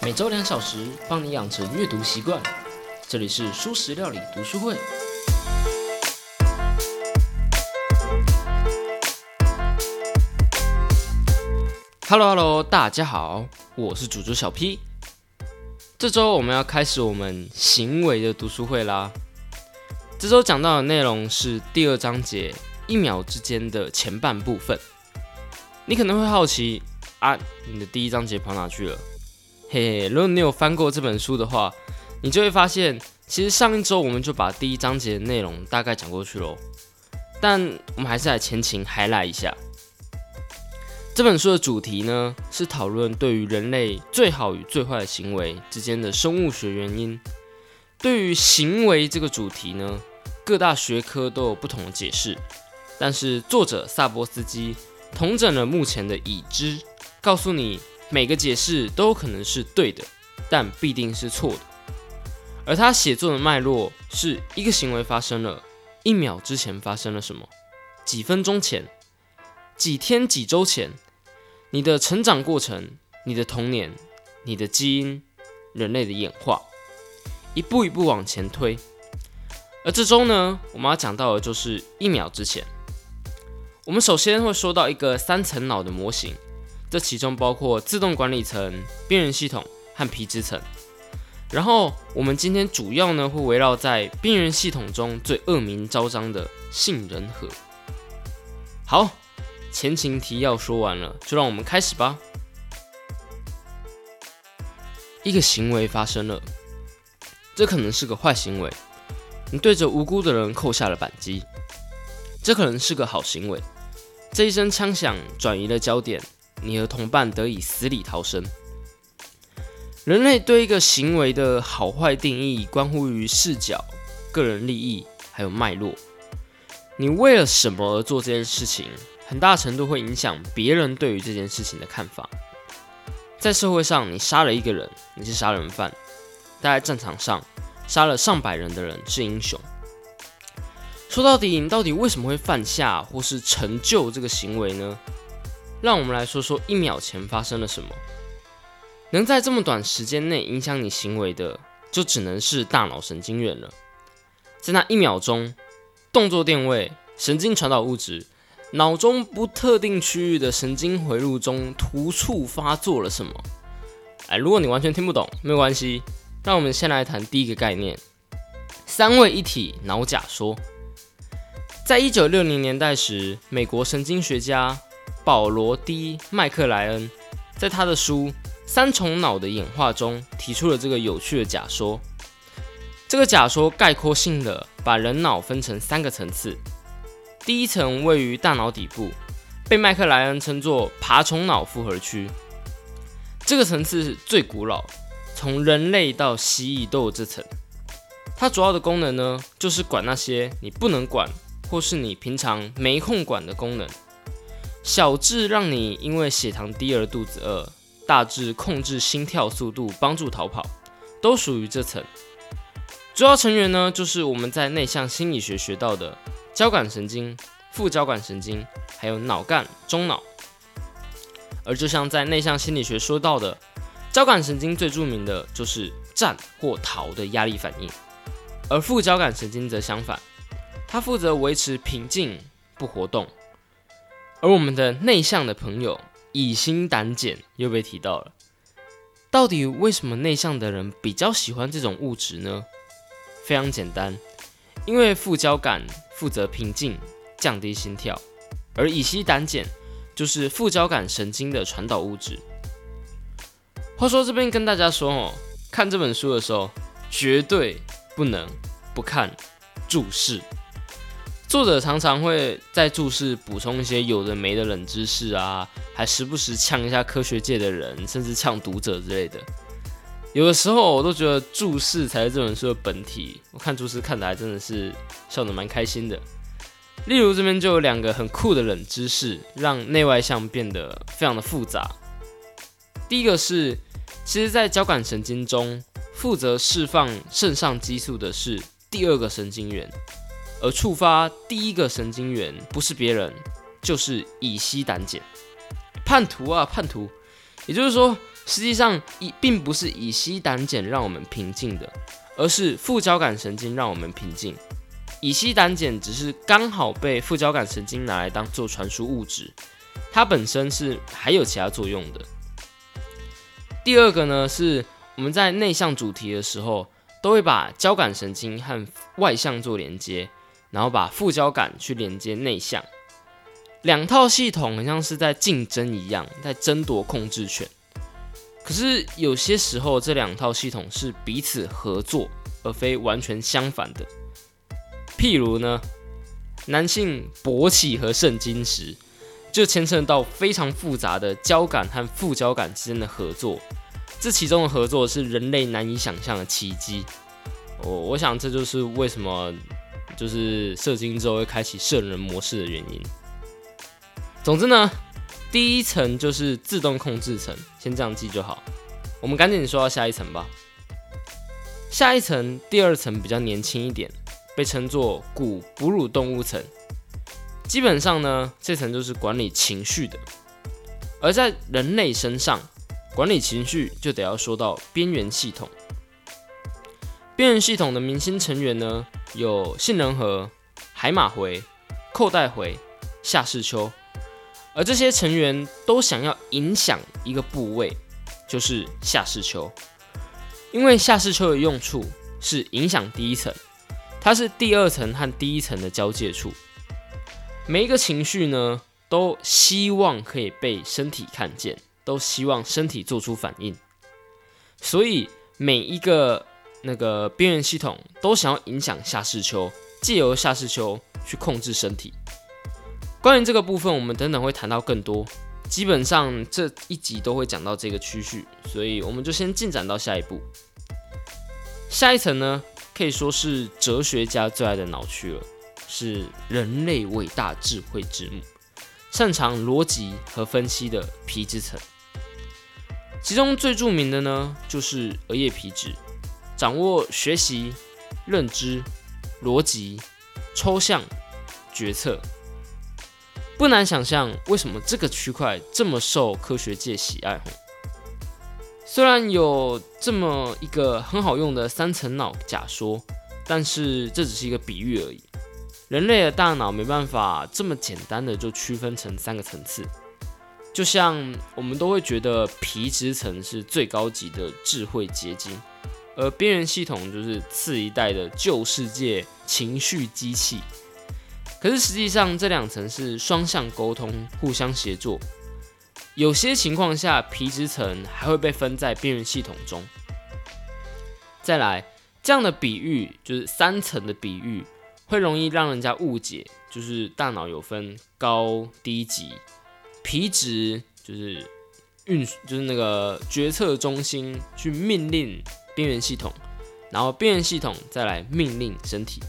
每周两小时，帮你养成阅读习惯。这里是舒食料理读书会。Hello Hello，大家好，我是主播小 P。这周我们要开始我们行为的读书会啦。这周讲到的内容是第二章节一秒之间的前半部分。你可能会好奇啊，你的第一章节跑哪去了？嘿嘿，如果你有翻过这本书的话，你就会发现，其实上一周我们就把第一章节的内容大概讲过去喽。但我们还是来前情还来一下。这本书的主题呢，是讨论对于人类最好与最坏的行为之间的生物学原因。对于行为这个主题呢，各大学科都有不同的解释。但是作者萨波斯基统整了目前的已知，告诉你。每个解释都有可能是对的，但必定是错的。而他写作的脉络是一个行为发生了，一秒之前发生了什么？几分钟前？几天？几周前？你的成长过程，你的童年，你的基因，人类的演化，一步一步往前推。而这周呢，我们要讲到的就是一秒之前。我们首先会说到一个三层脑的模型。这其中包括自动管理层、边缘系统和皮质层。然后我们今天主要呢会围绕在边缘系统中最恶名昭彰的杏仁核。好，前情提要说完了，就让我们开始吧。一个行为发生了，这可能是个坏行为，你对着无辜的人扣下了扳机；这可能是个好行为，这一声枪响转移了焦点。你和同伴得以死里逃生。人类对一个行为的好坏定义，关乎于视角、个人利益还有脉络。你为了什么而做这件事情，很大程度会影响别人对于这件事情的看法。在社会上，你杀了一个人，你是杀人犯；在战场上，杀了上百人的人是英雄。说到底，你到底为什么会犯下或是成就这个行为呢？让我们来说说一秒前发生了什么。能在这么短时间内影响你行为的，就只能是大脑神经元了。在那一秒钟，动作电位、神经传导物质、脑中不特定区域的神经回路中突触发做了什么？哎，如果你完全听不懂，没有关系。让我们先来谈第一个概念：三位一体脑假说。在一九六零年代时，美国神经学家。保罗 ·D· 麦克莱恩在他的书《三重脑的演化》中提出了这个有趣的假说。这个假说概括性的把人脑分成三个层次。第一层位于大脑底部，被麦克莱恩称作爬虫脑复合区。这个层次是最古老，从人类到蜥蜴都有这层。它主要的功能呢，就是管那些你不能管或是你平常没空管的功能。小至让你因为血糖低而肚子饿，大致控制心跳速度、帮助逃跑，都属于这层。主要成员呢，就是我们在内向心理学学到的交感神经、副交感神经，还有脑干、中脑。而就像在内向心理学说到的，交感神经最著名的就是战或逃的压力反应，而副交感神经则相反，它负责维持平静、不活动。而我们的内向的朋友乙心胆碱又被提到了，到底为什么内向的人比较喜欢这种物质呢？非常简单，因为副交感负责平静、降低心跳，而乙烯胆碱就是副交感神经的传导物质。话说这边跟大家说哦，看这本书的时候绝对不能不看注释。作者常常会在注释补充一些有的没的冷知识啊，还时不时呛一下科学界的人，甚至呛读者之类的。有的时候我都觉得注释才是这本书的本体。我看注释看的还真的是笑得蛮开心的。例如这边就有两个很酷的冷知识，让内外向变得非常的复杂。第一个是，其实，在交感神经中，负责释放肾上激素的是第二个神经元。而触发第一个神经元不是别人，就是乙烯胆碱。叛徒啊，叛徒！也就是说，实际上，乙并不是乙烯胆碱让我们平静的，而是副交感神经让我们平静。乙烯胆碱只是刚好被副交感神经拿来当做传输物质，它本身是还有其他作用的。第二个呢，是我们在内向主题的时候，都会把交感神经和外向做连接，然后把副交感去连接内向。两套系统很像是在竞争一样，在争夺控制权。可是有些时候，这两套系统是彼此合作，而非完全相反的。譬如呢，男性勃起和肾精时，就牵涉到非常复杂的交感和副交感之间的合作。这其中的合作是人类难以想象的奇迹。我我想这就是为什么就是射精之后会开启圣人模式的原因。总之呢，第一层就是自动控制层，先这样记就好。我们赶紧说到下一层吧。下一层，第二层比较年轻一点，被称作古哺乳动物层。基本上呢，这层就是管理情绪的。而在人类身上，管理情绪就得要说到边缘系统。边缘系统的明星成员呢，有杏仁核、海马回、扣带回、夏视丘。而这些成员都想要影响一个部位，就是下视丘，因为下视丘的用处是影响第一层，它是第二层和第一层的交界处。每一个情绪呢，都希望可以被身体看见，都希望身体做出反应，所以每一个那个边缘系统都想要影响下视丘，借由下视丘去控制身体。关于这个部分，我们等等会谈到更多。基本上这一集都会讲到这个区序，所以我们就先进展到下一步。下一层呢，可以说是哲学家最爱的脑区了，是人类伟大智慧之母，擅长逻辑和分析的皮质层。其中最著名的呢，就是额叶皮质，掌握学习、认知、逻辑、抽象、决策。不难想象，为什么这个区块这么受科学界喜爱。虽然有这么一个很好用的三层脑假说，但是这只是一个比喻而已。人类的大脑没办法这么简单的就区分成三个层次。就像我们都会觉得皮质层是最高级的智慧结晶，而边缘系统就是次一代的旧世界情绪机器。可是实际上，这两层是双向沟通、互相协作。有些情况下，皮质层还会被分在边缘系统中。再来，这样的比喻就是三层的比喻，会容易让人家误解，就是大脑有分高低级，皮质就是运，就是那个决策中心去命令边缘系统，然后边缘系统再来命令身体。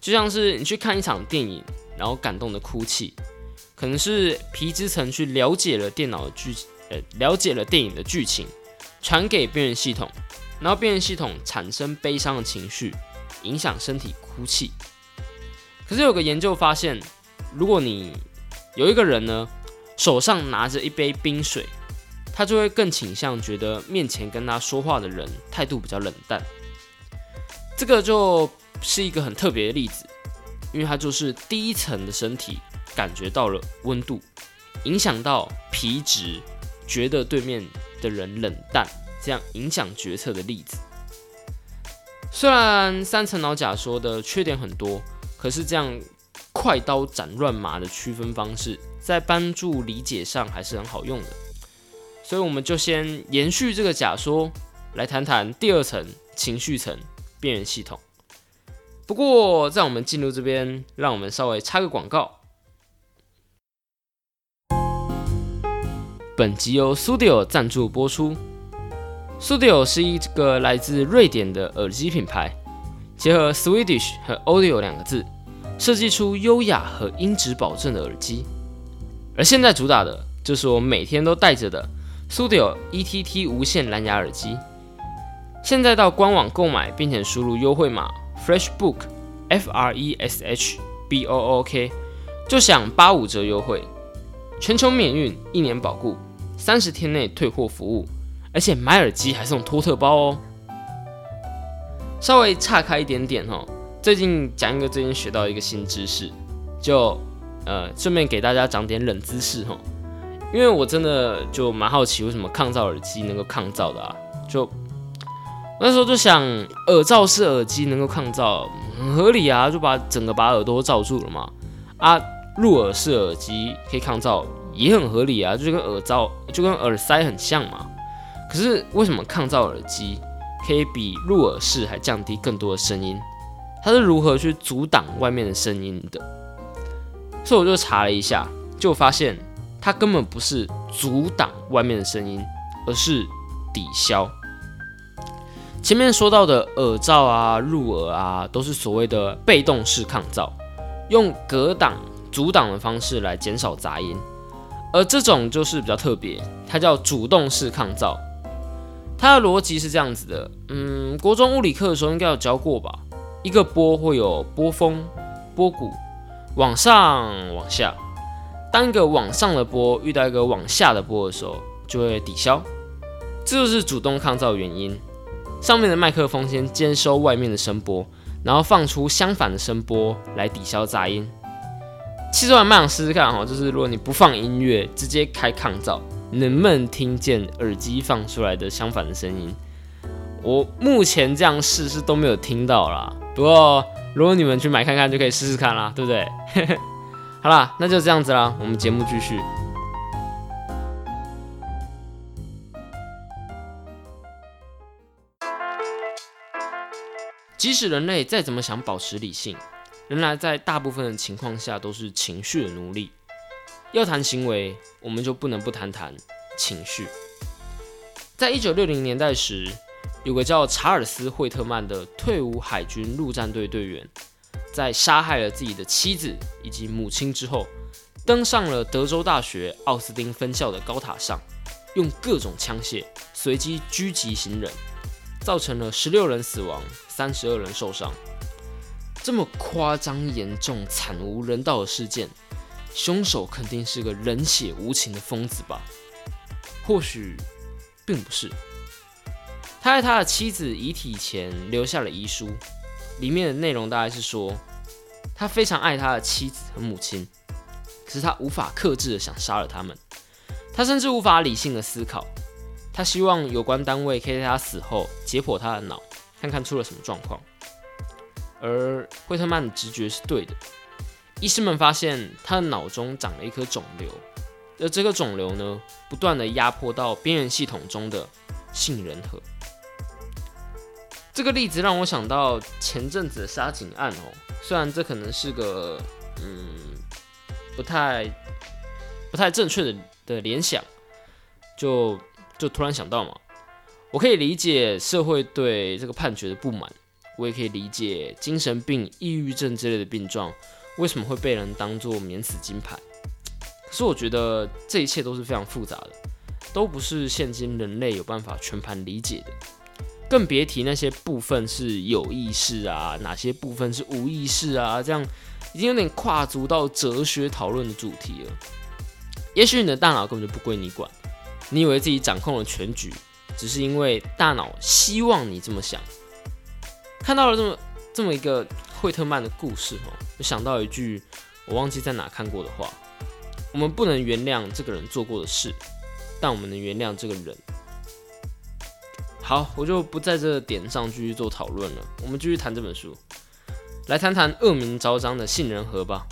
就像是你去看一场电影，然后感动的哭泣，可能是皮质层去了解了电脑的剧，呃，了解了电影的剧情，传给边缘系统，然后边缘系统产生悲伤的情绪，影响身体哭泣。可是有个研究发现，如果你有一个人呢，手上拿着一杯冰水，他就会更倾向觉得面前跟他说话的人态度比较冷淡。这个就。是一个很特别的例子，因为它就是第一层的身体感觉到了温度，影响到皮质，觉得对面的人冷淡，这样影响决策的例子。虽然三层脑假说的缺点很多，可是这样快刀斩乱麻的区分方式，在帮助理解上还是很好用的。所以我们就先延续这个假说，来谈谈第二层情绪层边缘系统。不过，在我们进入这边，让我们稍微插个广告。本集由 Studio 赞助播出。Studio 是一个来自瑞典的耳机品牌，结合 Swedish 和 Audio 两个字，设计出优雅和音质保证的耳机。而现在主打的就是我每天都戴着的 Studio ETT 无线蓝牙耳机。现在到官网购买，并且输入优惠码。FreshBook F R E S H B O O K 就享八五折优惠，全球免运，一年保固，三十天内退货服务，而且买耳机还送托特包哦。稍微岔开一点点哦，最近讲一个最近学到一个新知识，就呃顺便给大家讲点冷知识哈。因为我真的就蛮好奇，为什么抗噪耳机能够抗噪的啊？就那时候就想，耳罩式耳机能够抗噪，很合理啊，就把整个把耳朵罩住了嘛。啊，入耳式耳机可以抗噪，也很合理啊，就跟耳罩就跟耳塞很像嘛。可是为什么抗噪耳机可以比入耳式还降低更多的声音？它是如何去阻挡外面的声音的？所以我就查了一下，就发现。它根本不是阻挡外面的声音，而是抵消。前面说到的耳罩啊、入耳啊，都是所谓的被动式抗噪，用隔挡、阻挡的方式来减少杂音。而这种就是比较特别，它叫主动式抗噪。它的逻辑是这样子的，嗯，国中物理课的时候应该有教过吧？一个波会有波峰、波谷，往上、往下。当一个往上的波遇到一个往下的波的时候，就会抵消，这就是主动抗噪原因。上面的麦克风先接收外面的声波，然后放出相反的声波来抵消杂音。其实我蛮想试试看哈，就是如果你不放音乐，直接开抗噪，能不能听见耳机放出来的相反的声音？我目前这样试是都没有听到啦。不过如果你们去买看看，就可以试试看啦，对不对？好啦，那就这样子啦。我们节目继续。即使人类再怎么想保持理性，仍然在大部分的情况下都是情绪的奴隶。要谈行为，我们就不能不谈谈情绪。在一九六零年代时，有个叫查尔斯·惠特曼的退伍海军陆战队队员。在杀害了自己的妻子以及母亲之后，登上了德州大学奥斯汀分校的高塔上，用各种枪械随机狙击行人，造成了十六人死亡、三十二人受伤。这么夸张、严重、惨无人道的事件，凶手肯定是个冷血无情的疯子吧？或许并不是。他在他的妻子遗体前留下了遗书。里面的内容大概是说，他非常爱他的妻子和母亲，可是他无法克制的想杀了他们。他甚至无法理性的思考。他希望有关单位可以在他死后解剖他的脑，看看出了什么状况。而惠特曼的直觉是对的。医师们发现他的脑中长了一颗肿瘤，而这个肿瘤呢，不断的压迫到边缘系统中的杏仁核。这个例子让我想到前阵子的杀警案哦，虽然这可能是个嗯不太不太正确的的联想，就就突然想到嘛，我可以理解社会对这个判决的不满，我也可以理解精神病、抑郁症之类的病状为什么会被人当做免死金牌，可是我觉得这一切都是非常复杂的，都不是现今人类有办法全盘理解的。更别提那些部分是有意识啊，哪些部分是无意识啊？这样已经有点跨足到哲学讨论的主题了。也许你的大脑根本就不归你管，你以为自己掌控了全局，只是因为大脑希望你这么想。看到了这么这么一个惠特曼的故事哦，就想到一句我忘记在哪看过的话：我们不能原谅这个人做过的事，但我们能原谅这个人。好，我就不在这点上继续做讨论了。我们继续谈这本书，来谈谈恶名昭彰的杏仁核吧。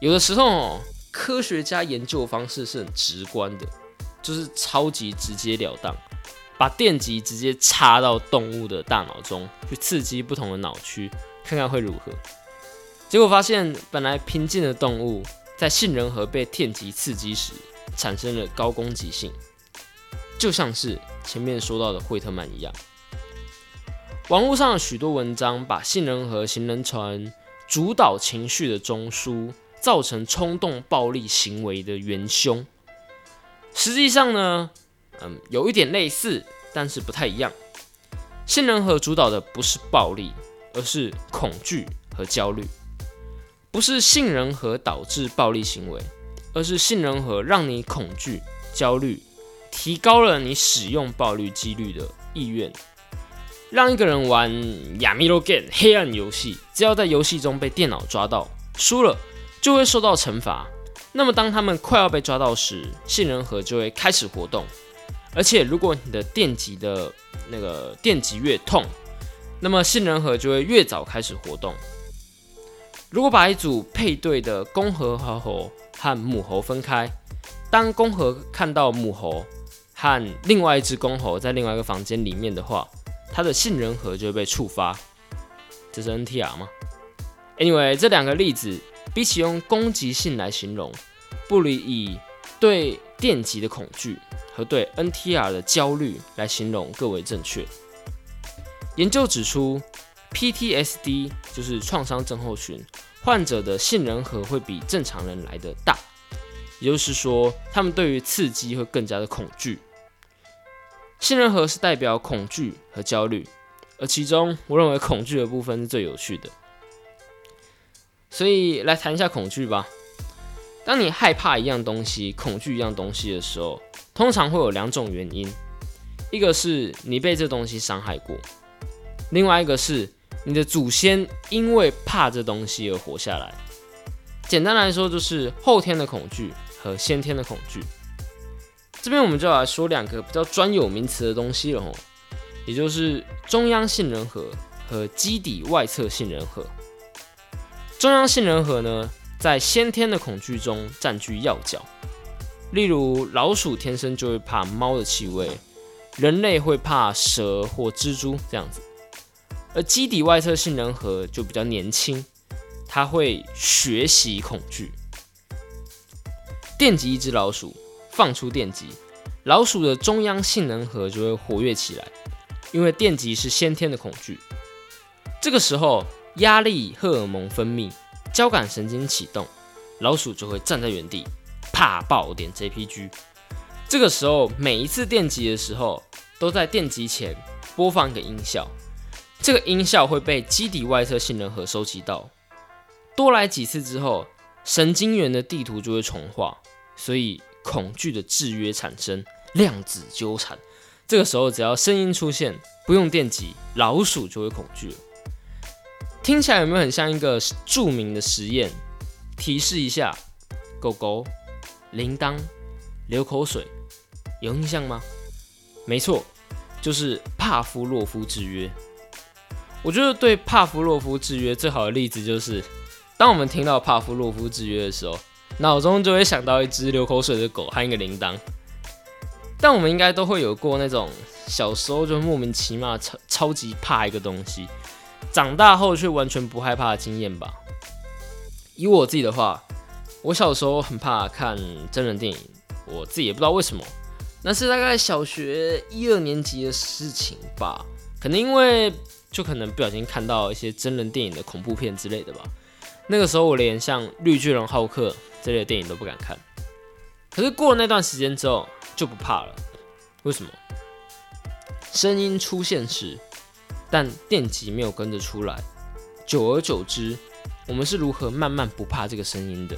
有的时候，科学家研究方式是很直观的，就是超级直截了当，把电极直接插到动物的大脑中，去刺激不同的脑区，看看会如何。结果发现，本来平静的动物，在杏仁核被电极刺激时，产生了高攻击性。就像是前面说到的惠特曼一样，网络上的许多文章把杏仁核形容成主导情绪的中枢，造成冲动暴力行为的元凶。实际上呢，嗯，有一点类似，但是不太一样。杏仁核主导的不是暴力，而是恐惧和焦虑。不是杏仁核导致暴力行为，而是杏仁核让你恐惧、焦虑。提高了你使用暴力几率的意愿。让一个人玩亚米罗 game 黑暗游戏，只要在游戏中被电脑抓到，输了就会受到惩罚。那么当他们快要被抓到时，杏仁核就会开始活动。而且如果你的电极的那个电极越痛，那么杏仁核就会越早开始活动。如果把一组配对的公猴和猴和母猴分开，当公猴看到母猴和另外一只公猴在另外一个房间里面的话，它的杏仁核就会被触发。这是 NTR 吗？Anyway，这两个例子比起用攻击性来形容，不如以对电极的恐惧和对 NTR 的焦虑来形容更为正确。研究指出，PTSD 就是创伤症候群患者的杏仁核会比正常人来的大，也就是说，他们对于刺激会更加的恐惧。杏仁核是代表恐惧和焦虑，而其中我认为恐惧的部分是最有趣的。所以来谈一下恐惧吧。当你害怕一样东西、恐惧一样东西的时候，通常会有两种原因：一个是你被这东西伤害过。另外一个是你的祖先因为怕这东西而活下来。简单来说，就是后天的恐惧和先天的恐惧。这边我们就来说两个比较专有名词的东西了吼，也就是中央杏仁核和基底外侧杏仁核。中央杏仁核呢，在先天的恐惧中占据要角。例如，老鼠天生就会怕猫的气味，人类会怕蛇或蜘蛛这样子。而基底外侧杏仁核就比较年轻，它会学习恐惧。电击一只老鼠，放出电击，老鼠的中央杏仁核就会活跃起来，因为电击是先天的恐惧。这个时候，压力荷尔蒙分泌，交感神经启动，老鼠就会站在原地，啪爆点 JPG。这个时候，每一次电击的时候，都在电击前播放一个音效。这个音效会被基底外侧杏仁核收集到，多来几次之后，神经元的地图就会重画，所以恐惧的制约产生，量子纠缠。这个时候，只要声音出现，不用电击，老鼠就会恐惧了。听起来有没有很像一个著名的实验？提示一下：狗狗、铃铛、流口水，有印象吗？没错，就是帕夫洛夫制约。我觉得对帕夫洛夫制约最好的例子就是，当我们听到帕夫洛夫制约的时候，脑中就会想到一只流口水的狗和一个铃铛。但我们应该都会有过那种小时候就莫名其妙超超级怕一个东西，长大后却完全不害怕的经验吧。以我自己的话，我小时候很怕看真人电影，我自己也不知道为什么，那是大概小学一二年级的事情吧，可能因为。就可能不小心看到一些真人电影的恐怖片之类的吧。那个时候我连像《绿巨人浩克》这类的电影都不敢看。可是过了那段时间之后就不怕了。为什么？声音出现时，但电极没有跟着出来。久而久之，我们是如何慢慢不怕这个声音的？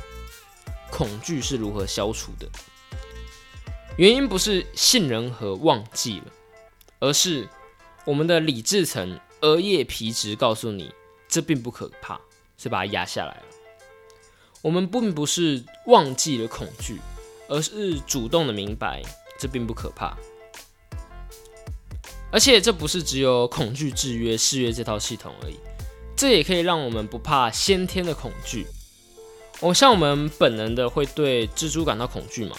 恐惧是如何消除的？原因不是杏仁核忘记了，而是我们的理智层。额叶皮质告诉你，这并不可怕，所以把它压下来了。我们并不是忘记了恐惧，而是主动的明白，这并不可怕。而且这不是只有恐惧制约誓约这套系统而已，这也可以让我们不怕先天的恐惧。我像我们本能的会对蜘蛛感到恐惧嘛，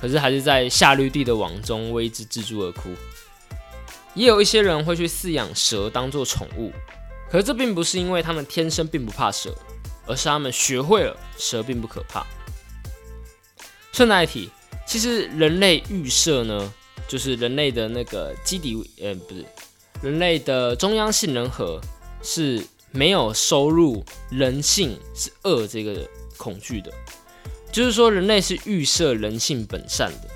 可是还是在夏绿蒂的网中为一只蜘蛛而哭。也有一些人会去饲养蛇当做宠物，可这并不是因为他们天生并不怕蛇，而是他们学会了蛇并不可怕。顺带一提，其实人类预设呢，就是人类的那个基底，呃，不是，人类的中央杏仁核是没有收入人性是恶这个恐惧的，就是说人类是预设人性本善的，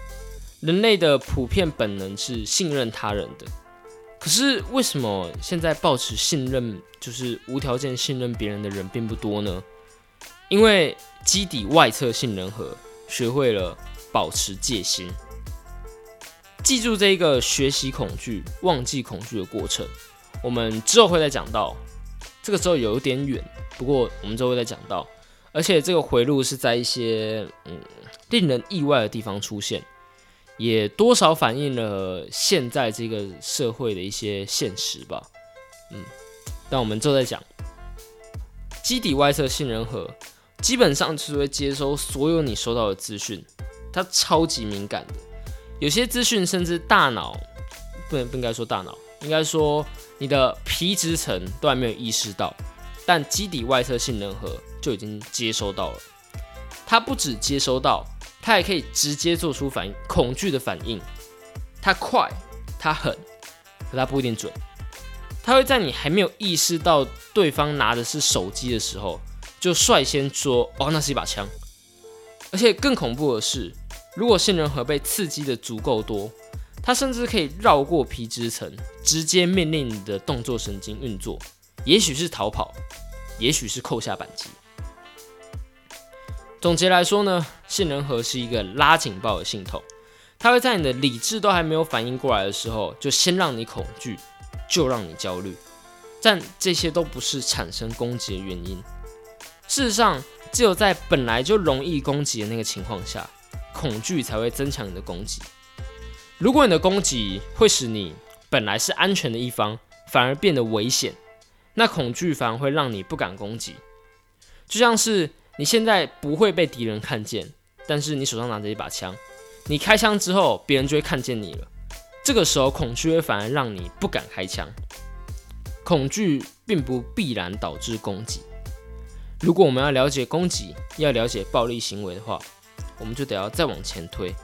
人类的普遍本能是信任他人的。可是为什么现在保持信任，就是无条件信任别人的人并不多呢？因为基底外侧杏仁核学会了保持戒心。记住这一个学习恐惧、忘记恐惧的过程，我们之后会再讲到。这个时候有点远，不过我们之后会再讲到。而且这个回路是在一些嗯令人意外的地方出现，也多少反映了现在这个社会的一些现实吧。嗯，但我们之后再讲。基底外侧杏仁核基本上是会接收所有你收到的资讯，它超级敏感的。有些资讯甚至大脑不能不应该说大脑，应该说你的皮质层都还没有意识到，但基底外侧杏仁核就已经接收到了。它不止接收到，它也可以直接做出反应，恐惧的反应。它快，它狠，可它不一定准。它会在你还没有意识到对方拿的是手机的时候，就率先说：“哦，那是一把枪。”而且更恐怖的是。如果杏仁核被刺激的足够多，它甚至可以绕过皮质层，直接命令你的动作神经运作。也许是逃跑，也许是扣下扳机。总结来说呢，杏仁核是一个拉警报的系统，它会在你的理智都还没有反应过来的时候，就先让你恐惧，就让你焦虑。但这些都不是产生攻击的原因。事实上，只有在本来就容易攻击的那个情况下。恐惧才会增强你的攻击。如果你的攻击会使你本来是安全的一方，反而变得危险，那恐惧反而会让你不敢攻击。就像是你现在不会被敌人看见，但是你手上拿着一把枪，你开枪之后，别人就会看见你了。这个时候，恐惧会反而让你不敢开枪。恐惧并不必然导致攻击。如果我们要了解攻击，要了解暴力行为的话，我们就得要再往前推，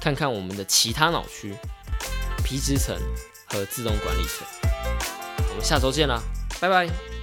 看看我们的其他脑区、皮质层和自动管理层。我们下周见啦，拜拜。